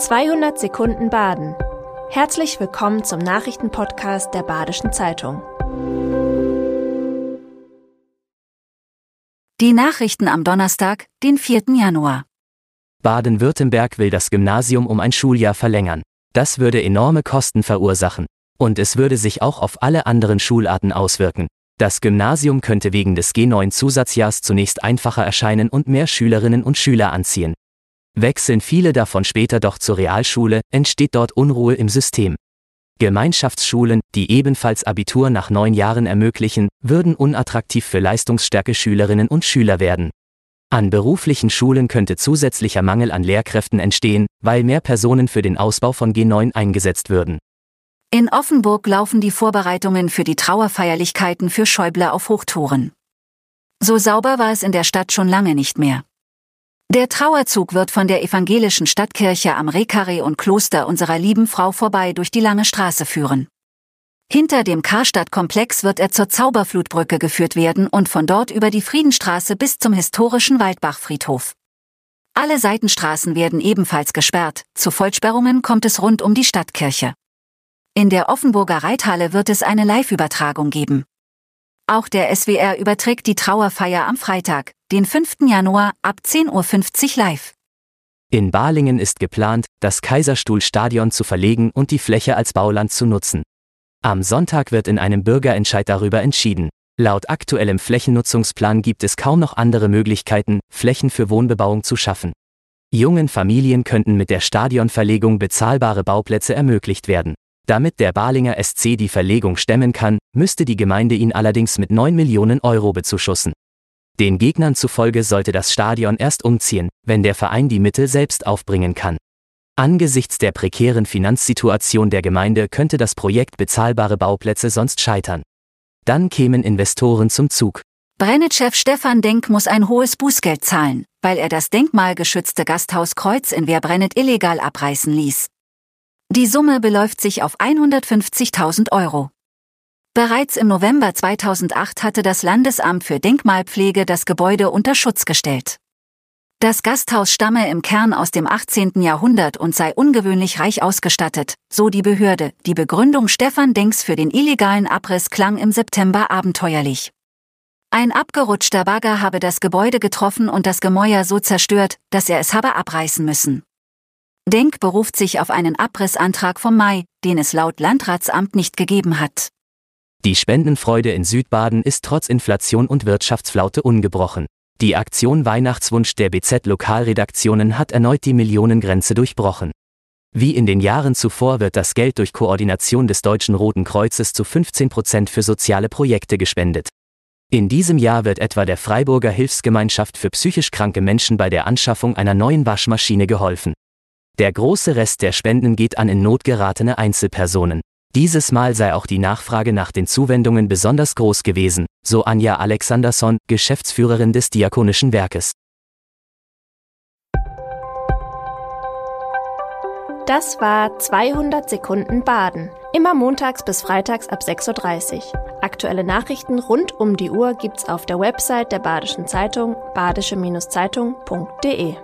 200 Sekunden Baden. Herzlich willkommen zum Nachrichtenpodcast der Badischen Zeitung. Die Nachrichten am Donnerstag, den 4. Januar. Baden-Württemberg will das Gymnasium um ein Schuljahr verlängern. Das würde enorme Kosten verursachen. Und es würde sich auch auf alle anderen Schularten auswirken. Das Gymnasium könnte wegen des G9-Zusatzjahrs zunächst einfacher erscheinen und mehr Schülerinnen und Schüler anziehen. Wechseln viele davon später doch zur Realschule, entsteht dort Unruhe im System. Gemeinschaftsschulen, die ebenfalls Abitur nach neun Jahren ermöglichen, würden unattraktiv für leistungsstärke Schülerinnen und Schüler werden. An beruflichen Schulen könnte zusätzlicher Mangel an Lehrkräften entstehen, weil mehr Personen für den Ausbau von G9 eingesetzt würden. In Offenburg laufen die Vorbereitungen für die Trauerfeierlichkeiten für Schäuble auf Hochtouren. So sauber war es in der Stadt schon lange nicht mehr. Der Trauerzug wird von der evangelischen Stadtkirche am Rekare und Kloster unserer lieben Frau vorbei durch die lange Straße führen. Hinter dem Karstadt-Komplex wird er zur Zauberflutbrücke geführt werden und von dort über die Friedenstraße bis zum historischen Waldbachfriedhof. Alle Seitenstraßen werden ebenfalls gesperrt, zu Vollsperrungen kommt es rund um die Stadtkirche. In der Offenburger Reithalle wird es eine Live-Übertragung geben. Auch der SWR überträgt die Trauerfeier am Freitag, den 5. Januar ab 10.50 Uhr live. In Balingen ist geplant, das Kaiserstuhlstadion zu verlegen und die Fläche als Bauland zu nutzen. Am Sonntag wird in einem Bürgerentscheid darüber entschieden. Laut aktuellem Flächennutzungsplan gibt es kaum noch andere Möglichkeiten, Flächen für Wohnbebauung zu schaffen. Jungen Familien könnten mit der Stadionverlegung bezahlbare Bauplätze ermöglicht werden. Damit der Balinger SC die Verlegung stemmen kann, müsste die Gemeinde ihn allerdings mit 9 Millionen Euro bezuschussen. Den Gegnern zufolge sollte das Stadion erst umziehen, wenn der Verein die Mittel selbst aufbringen kann. Angesichts der prekären Finanzsituation der Gemeinde könnte das Projekt bezahlbare Bauplätze sonst scheitern. Dann kämen Investoren zum Zug. Brennetchef Stefan Denk muss ein hohes Bußgeld zahlen, weil er das denkmalgeschützte Gasthaus Kreuz in Werbrennet illegal abreißen ließ. Die Summe beläuft sich auf 150.000 Euro. Bereits im November 2008 hatte das Landesamt für Denkmalpflege das Gebäude unter Schutz gestellt. Das Gasthaus stamme im Kern aus dem 18. Jahrhundert und sei ungewöhnlich reich ausgestattet, so die Behörde. Die Begründung Stefan Denks für den illegalen Abriss klang im September abenteuerlich. Ein abgerutschter Bagger habe das Gebäude getroffen und das Gemäuer so zerstört, dass er es habe abreißen müssen. Denk beruft sich auf einen Abrissantrag vom Mai, den es laut Landratsamt nicht gegeben hat. Die Spendenfreude in Südbaden ist trotz Inflation und Wirtschaftsflaute ungebrochen. Die Aktion Weihnachtswunsch der BZ Lokalredaktionen hat erneut die Millionengrenze durchbrochen. Wie in den Jahren zuvor wird das Geld durch Koordination des Deutschen Roten Kreuzes zu 15 Prozent für soziale Projekte gespendet. In diesem Jahr wird etwa der Freiburger Hilfsgemeinschaft für psychisch kranke Menschen bei der Anschaffung einer neuen Waschmaschine geholfen. Der große Rest der Spenden geht an in Not geratene Einzelpersonen. Dieses Mal sei auch die Nachfrage nach den Zuwendungen besonders groß gewesen, so Anja Alexanderson, Geschäftsführerin des Diakonischen Werkes. Das war 200 Sekunden Baden. Immer montags bis freitags ab 6.30 Uhr. Aktuelle Nachrichten rund um die Uhr gibt's auf der Website der Badischen Zeitung badische-zeitung.de.